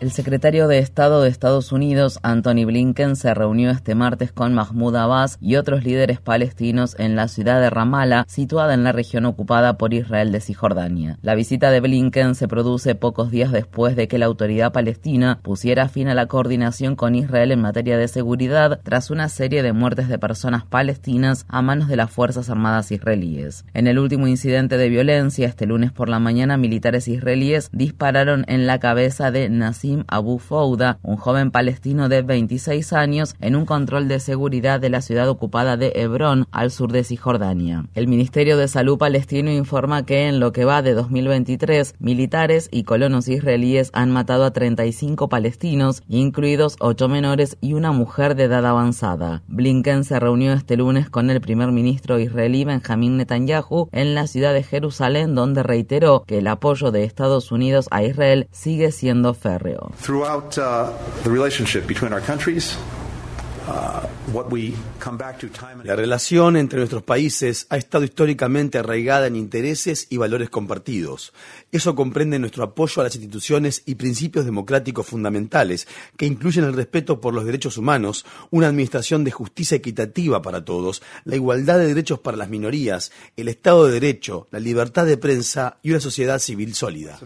El secretario de Estado de Estados Unidos, Anthony Blinken, se reunió este martes con Mahmoud Abbas y otros líderes palestinos en la ciudad de Ramallah, situada en la región ocupada por Israel de Cisjordania. La visita de Blinken se produce pocos días después de que la autoridad palestina pusiera fin a la coordinación con Israel en materia de seguridad tras una serie de muertes de personas palestinas a manos de las Fuerzas Armadas israelíes. En el último incidente de violencia, este lunes por la mañana, militares israelíes dispararon en la cabeza de Nassim Abu Fouda, un joven palestino de 26 años, en un control de seguridad de la ciudad ocupada de Hebrón, al sur de Cisjordania. El Ministerio de Salud palestino informa que en lo que va de 2023, militares y colonos israelíes han matado a 35 palestinos, incluidos 8 menores y una mujer de edad avanzada. Blinken se reunió este lunes con el primer ministro israelí Benjamin Netanyahu en la ciudad de Jerusalén, donde reiteró que el apoyo de Estados Unidos a Israel sigue siendo férreo. Throughout uh, the relationship between our countries, la relación entre nuestros países ha estado históricamente arraigada en intereses y valores compartidos. Eso comprende nuestro apoyo a las instituciones y principios democráticos fundamentales, que incluyen el respeto por los derechos humanos, una administración de justicia equitativa para todos, la igualdad de derechos para las minorías, el Estado de Derecho, la libertad de prensa y una sociedad civil sólida.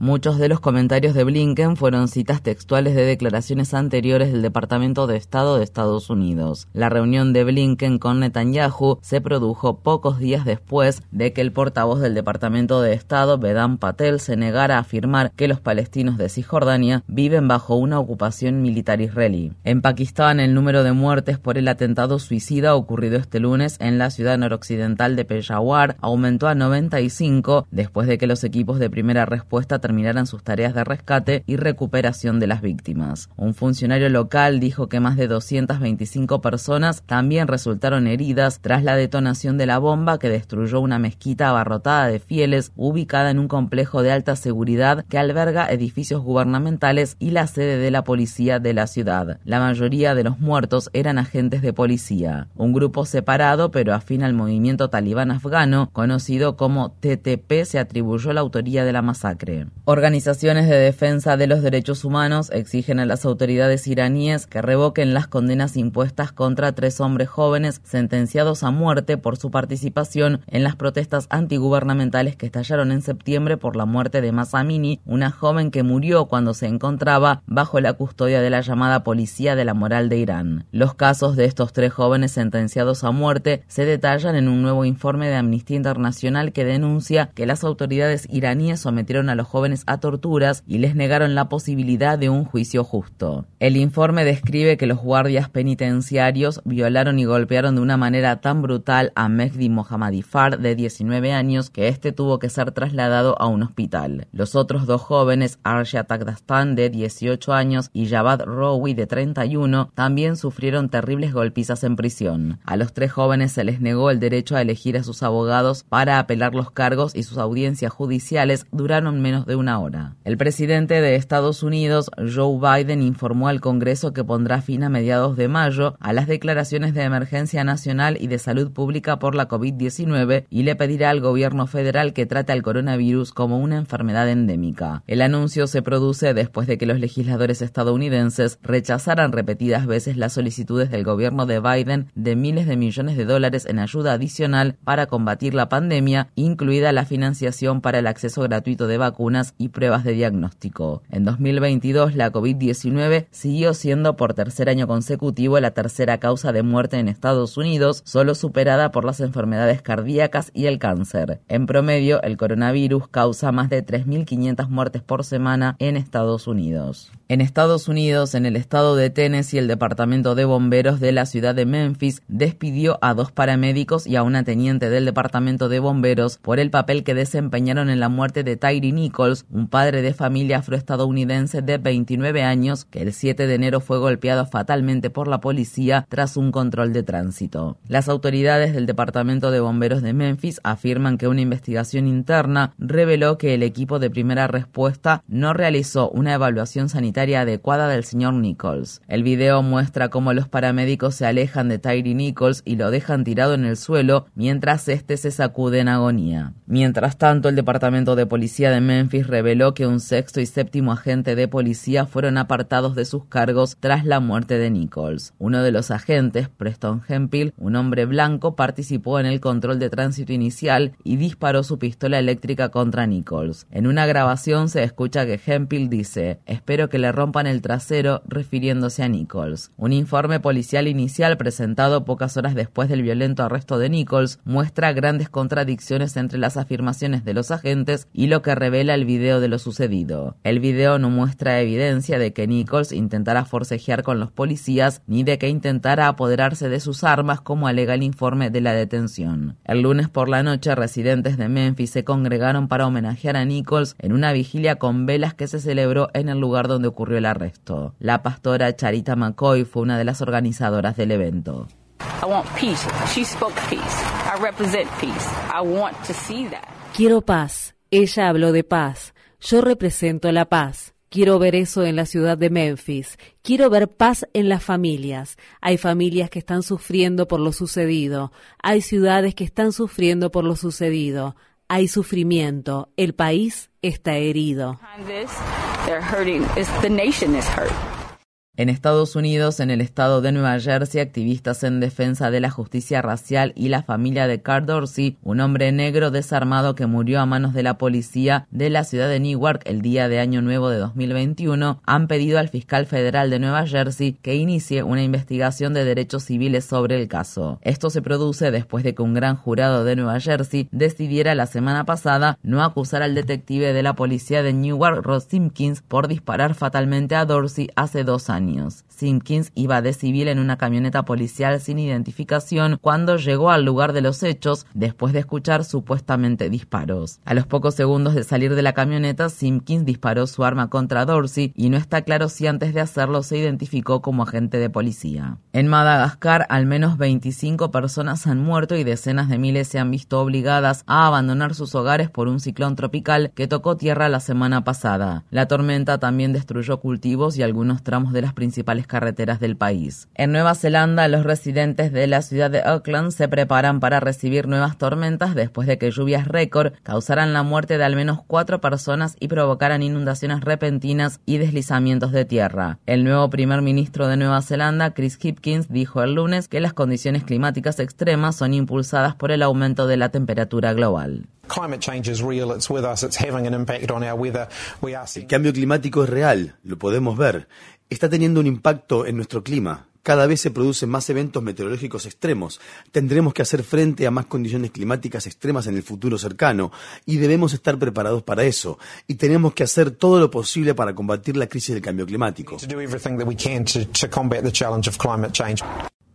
Muchos de los comentarios de Blinken fueron citas textuales de declaraciones anteriores del Departamento de Estado de Estados Unidos. La reunión de Blinken con Netanyahu se produjo pocos días después de que el portavoz del Departamento de Estado, Vedant Patel, se negara a afirmar que los palestinos de Cisjordania viven bajo una ocupación militar israelí. En Pakistán, el número de muertes por el atentado suicida ocurrido este lunes en la ciudad noroccidental de Peshawar aumentó a 95 después de que los equipos de primera respuesta terminaran sus tareas de rescate y recuperación de las víctimas. Un funcionario local dijo que más de 225 personas también resultaron heridas tras la detonación de la bomba que destruyó una mezquita abarrotada de fieles ubicada en un complejo de alta seguridad que alberga edificios gubernamentales y la sede de la policía de la ciudad. La mayoría de los muertos eran agentes de policía. Un grupo separado pero afín al movimiento talibán afgano, conocido como TTP, se atribuyó la autoría de la masacre. Organizaciones de defensa de los derechos humanos exigen a las autoridades iraníes que revoquen las condenas impuestas contra tres hombres jóvenes sentenciados a muerte por su participación en las protestas antigubernamentales que estallaron en septiembre por la muerte de Masamini, una joven que murió cuando se encontraba bajo la custodia de la llamada Policía de la Moral de Irán. Los casos de estos tres jóvenes sentenciados a muerte se detallan en un nuevo informe de Amnistía Internacional que denuncia que las autoridades iraníes sometieron a los jóvenes a torturas y les negaron la posibilidad de un juicio justo. El informe describe que los guardias penitenciarios violaron y golpearon de una manera tan brutal a Mehdi Mohammadifar de 19 años que este tuvo que ser trasladado a un hospital. Los otros dos jóvenes, Arshia Takdastan de 18 años y Javad Rowi de 31, también sufrieron terribles golpizas en prisión. A los tres jóvenes se les negó el derecho a elegir a sus abogados para apelar los cargos y sus audiencias judiciales duraron menos de una hora. El presidente de Estados Unidos, Joe Biden, informó al Congreso que pondrá fin a mediados de mayo a las declaraciones de emergencia nacional y de salud pública por la COVID-19 y le pedirá al gobierno federal que trate al coronavirus como una enfermedad endémica. El anuncio se produce después de que los legisladores estadounidenses rechazaran repetidas veces las solicitudes del gobierno de Biden de miles de millones de dólares en ayuda adicional para combatir la pandemia, incluida la financiación para el acceso gratuito de vacunas y pruebas de diagnóstico. En 2022, la COVID-19 siguió siendo por tercer año consecutivo la tercera causa de muerte en Estados Unidos, solo superada por las enfermedades cardíacas y el cáncer. En promedio, el coronavirus causa más de 3.500 muertes por semana en Estados Unidos. En Estados Unidos, en el estado de Tennessee, el Departamento de Bomberos de la ciudad de Memphis despidió a dos paramédicos y a una teniente del Departamento de Bomberos por el papel que desempeñaron en la muerte de Tyree Nichols, un padre de familia afroestadounidense de 29 años que el 7 de enero fue golpeado fatalmente por la policía tras un control de tránsito. Las autoridades del Departamento de Bomberos de Memphis afirman que una investigación interna reveló que el equipo de primera respuesta no realizó una evaluación sanitaria adecuada del señor Nichols. El video muestra cómo los paramédicos se alejan de Tyree Nichols y lo dejan tirado en el suelo mientras este se sacude en agonía. Mientras tanto, el Departamento de Policía de Memphis reveló que un sexto y séptimo agente de policía fueron apartados de sus cargos tras la muerte de Nichols. Uno de los agentes, Preston Hemphill, un hombre blanco, participó en el control de tránsito inicial y disparó su pistola eléctrica contra Nichols. En una grabación se escucha que Hemphill dice, espero que le rompan el trasero refiriéndose a Nichols. Un informe policial inicial presentado pocas horas después del violento arresto de Nichols muestra grandes contradicciones entre las afirmaciones de los agentes y lo que revela el de lo sucedido. El video no muestra evidencia de que Nichols intentara forcejear con los policías ni de que intentara apoderarse de sus armas como alega el informe de la detención. El lunes por la noche residentes de Memphis se congregaron para homenajear a Nichols en una vigilia con velas que se celebró en el lugar donde ocurrió el arresto. La pastora Charita McCoy fue una de las organizadoras del evento. Quiero paz. Ella habló de paz. Yo represento la paz. Quiero ver eso en la ciudad de Memphis. Quiero ver paz en las familias. Hay familias que están sufriendo por lo sucedido. Hay ciudades que están sufriendo por lo sucedido. Hay sufrimiento. El país está herido. En Estados Unidos, en el estado de Nueva Jersey, activistas en defensa de la justicia racial y la familia de Carl Dorsey, un hombre negro desarmado que murió a manos de la policía de la ciudad de Newark el día de Año Nuevo de 2021, han pedido al fiscal federal de Nueva Jersey que inicie una investigación de derechos civiles sobre el caso. Esto se produce después de que un gran jurado de Nueva Jersey decidiera la semana pasada no acusar al detective de la policía de Newark, Ross Simpkins, por disparar fatalmente a Dorsey hace dos años. Simpkins iba de civil en una camioneta policial sin identificación cuando llegó al lugar de los hechos después de escuchar supuestamente disparos. A los pocos segundos de salir de la camioneta, Simpkins disparó su arma contra Dorsey y no está claro si antes de hacerlo se identificó como agente de policía. En Madagascar, al menos 25 personas han muerto y decenas de miles se han visto obligadas a abandonar sus hogares por un ciclón tropical que tocó tierra la semana pasada. La tormenta también destruyó cultivos y algunos tramos de las principales carreteras del país. En Nueva Zelanda, los residentes de la ciudad de Auckland se preparan para recibir nuevas tormentas después de que lluvias récord causaran la muerte de al menos cuatro personas y provocaran inundaciones repentinas y deslizamientos de tierra. El nuevo primer ministro de Nueva Zelanda, Chris Hipkins, dijo el lunes que las condiciones climáticas extremas son impulsadas por el aumento de la temperatura global. El cambio climático es real, lo podemos ver está teniendo un impacto en nuestro clima. Cada vez se producen más eventos meteorológicos extremos. Tendremos que hacer frente a más condiciones climáticas extremas en el futuro cercano y debemos estar preparados para eso. Y tenemos que hacer todo lo posible para combatir la crisis del cambio climático.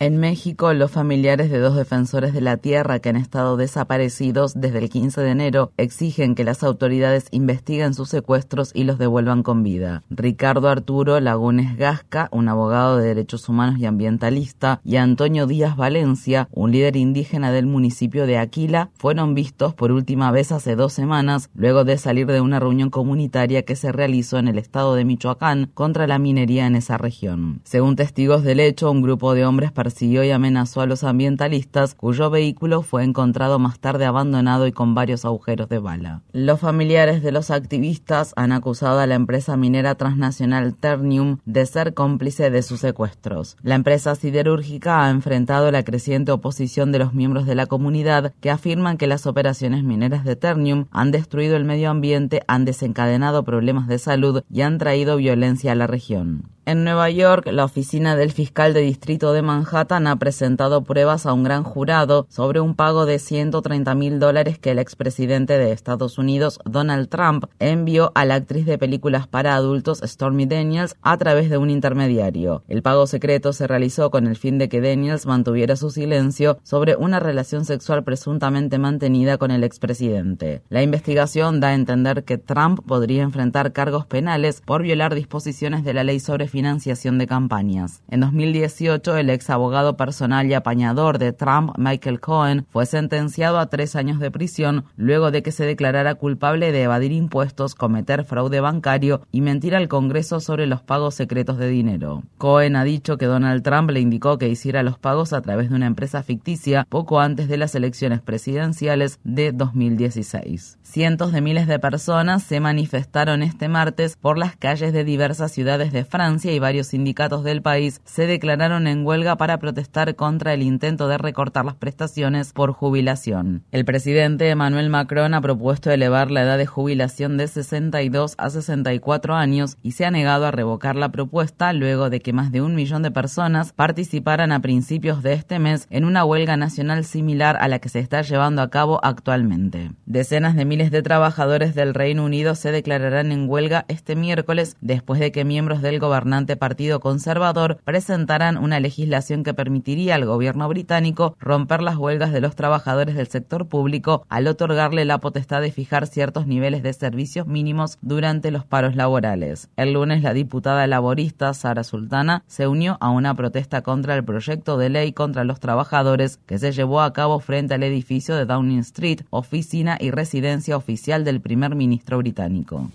En México, los familiares de dos defensores de la tierra que han estado desaparecidos desde el 15 de enero exigen que las autoridades investiguen sus secuestros y los devuelvan con vida. Ricardo Arturo Lagunes Gasca, un abogado de derechos humanos y ambientalista, y Antonio Díaz Valencia, un líder indígena del municipio de Aquila, fueron vistos por última vez hace dos semanas, luego de salir de una reunión comunitaria que se realizó en el estado de Michoacán contra la minería en esa región. Según testigos del hecho, un grupo de hombres persiguió y amenazó a los ambientalistas, cuyo vehículo fue encontrado más tarde abandonado y con varios agujeros de bala. Los familiares de los activistas han acusado a la empresa minera transnacional Ternium de ser cómplice de sus secuestros. La empresa siderúrgica ha enfrentado la creciente oposición de los miembros de la comunidad que afirman que las operaciones mineras de Ternium han destruido el medio ambiente, han desencadenado problemas de salud y han traído violencia a la región. En Nueva York, la oficina del fiscal de distrito de Manhattan ha presentado pruebas a un gran jurado sobre un pago de 130 mil dólares que el expresidente de Estados Unidos, Donald Trump, envió a la actriz de películas para adultos Stormy Daniels a través de un intermediario. El pago secreto se realizó con el fin de que Daniels mantuviera su silencio sobre una relación sexual presuntamente mantenida con el expresidente. La investigación da a entender que Trump podría enfrentar cargos penales por violar disposiciones de la ley sobre financiación de campañas. En 2018, el ex abogado personal y apañador de Trump, Michael Cohen, fue sentenciado a tres años de prisión luego de que se declarara culpable de evadir impuestos, cometer fraude bancario y mentir al Congreso sobre los pagos secretos de dinero. Cohen ha dicho que Donald Trump le indicó que hiciera los pagos a través de una empresa ficticia poco antes de las elecciones presidenciales de 2016. Cientos de miles de personas se manifestaron este martes por las calles de diversas ciudades de Francia y varios sindicatos del país se declararon en huelga para protestar contra el intento de recortar las prestaciones por jubilación. El presidente Emmanuel Macron ha propuesto elevar la edad de jubilación de 62 a 64 años y se ha negado a revocar la propuesta luego de que más de un millón de personas participaran a principios de este mes en una huelga nacional similar a la que se está llevando a cabo actualmente. Decenas de miles de trabajadores del Reino Unido se declararán en huelga este miércoles después de que miembros del gobernante Partido Conservador presentarán una legislación que permitiría al gobierno británico romper las huelgas de los trabajadores del sector público al otorgarle la potestad de fijar ciertos niveles de servicios mínimos durante los paros laborales. El lunes la diputada laborista Sara Sultana se unió a una protesta contra el proyecto de ley contra los trabajadores que se llevó a cabo frente al edificio de Downing Street, oficina y residencia oficial del primer ministro británico.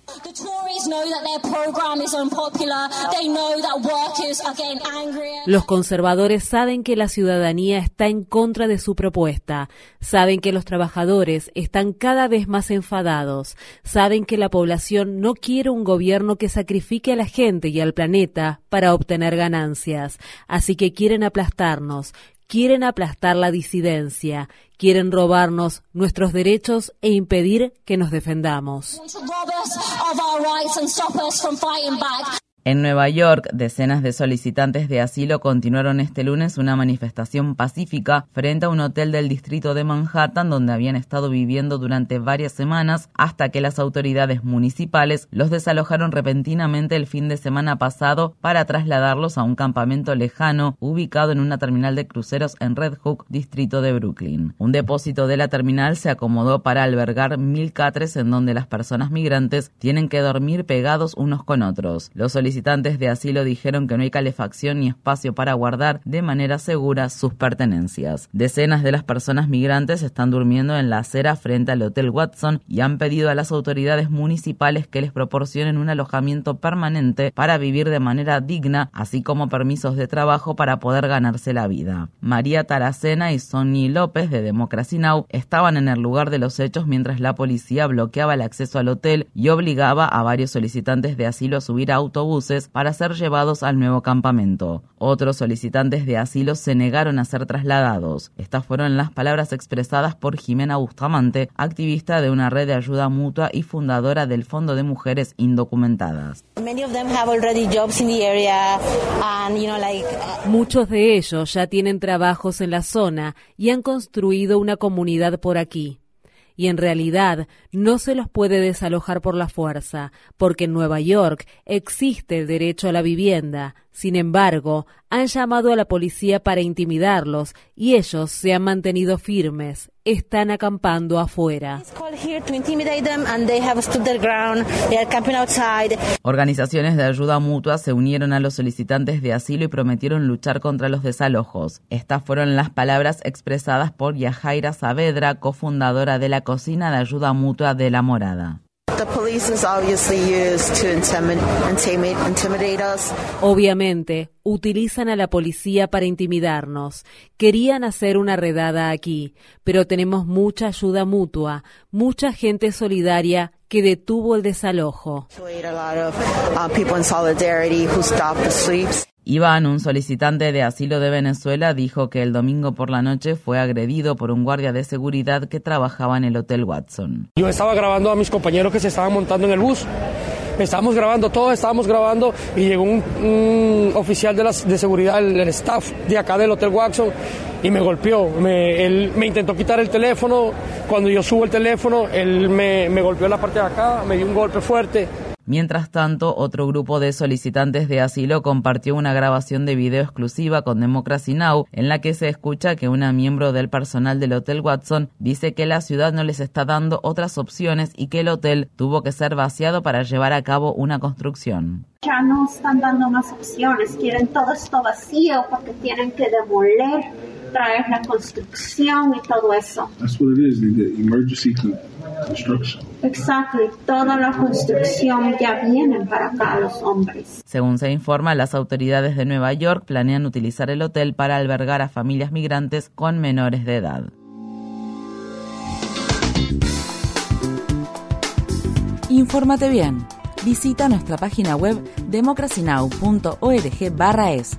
Los conservadores saben que la ciudadanía está en contra de su propuesta, saben que los trabajadores están cada vez más enfadados, saben que la población no quiere un gobierno que sacrifique a la gente y al planeta para obtener ganancias, así que quieren aplastarnos, quieren aplastar la disidencia, quieren robarnos nuestros derechos e impedir que nos defendamos. En Nueva York, decenas de solicitantes de asilo continuaron este lunes una manifestación pacífica frente a un hotel del distrito de Manhattan donde habían estado viviendo durante varias semanas hasta que las autoridades municipales los desalojaron repentinamente el fin de semana pasado para trasladarlos a un campamento lejano ubicado en una terminal de cruceros en Red Hook, distrito de Brooklyn. Un depósito de la terminal se acomodó para albergar mil catres en donde las personas migrantes tienen que dormir pegados unos con otros. Los de asilo dijeron que no hay calefacción ni espacio para guardar de manera segura sus pertenencias. Decenas de las personas migrantes están durmiendo en la acera frente al Hotel Watson y han pedido a las autoridades municipales que les proporcionen un alojamiento permanente para vivir de manera digna, así como permisos de trabajo para poder ganarse la vida. María Taracena y Sonny López de Democracy Now estaban en el lugar de los hechos mientras la policía bloqueaba el acceso al hotel y obligaba a varios solicitantes de asilo a subir a autobús para ser llevados al nuevo campamento. Otros solicitantes de asilo se negaron a ser trasladados. Estas fueron las palabras expresadas por Jimena Bustamante, activista de una red de ayuda mutua y fundadora del Fondo de Mujeres Indocumentadas. Muchos de ellos ya tienen trabajos en la zona y han construido una comunidad por aquí y en realidad no se los puede desalojar por la fuerza, porque en Nueva York existe el derecho a la vivienda. Sin embargo, han llamado a la policía para intimidarlos y ellos se han mantenido firmes. Están acampando afuera. Organizaciones de ayuda mutua se unieron a los solicitantes de asilo y prometieron luchar contra los desalojos. Estas fueron las palabras expresadas por Yajaira Saavedra, cofundadora de la Cocina de Ayuda Mutua de La Morada. Obviamente, utilizan a la policía para intimidarnos. Querían hacer una redada aquí, pero tenemos mucha ayuda mutua, mucha gente solidaria que detuvo el desalojo. Iván, un solicitante de asilo de Venezuela, dijo que el domingo por la noche fue agredido por un guardia de seguridad que trabajaba en el Hotel Watson. Yo estaba grabando a mis compañeros que se estaban montando en el bus. Estábamos grabando, todos estábamos grabando y llegó un, oficial de, de seguridad, el, staff de acá del Hotel Watson y me golpeó. Me, él me intentó quitar el teléfono. Cuando yo subo el teléfono, él me, me golpeó en la parte de acá, me dio un golpe fuerte. Mientras tanto, otro grupo de solicitantes de asilo compartió una grabación de video exclusiva con Democracy Now! en la que se escucha que una miembro del personal del Hotel Watson dice que la ciudad no les está dando otras opciones y que el hotel tuvo que ser vaciado para llevar a cabo una construcción. Ya no están dando más opciones, quieren todo esto vacío porque tienen que demoler traer la construcción y todo eso. That's what it is, the emergency construction. Exacto, toda la construcción ya viene para acá los hombres. Según se informa, las autoridades de Nueva York planean utilizar el hotel para albergar a familias migrantes con menores de edad. Infórmate bien. Visita nuestra página web democracynow.org/es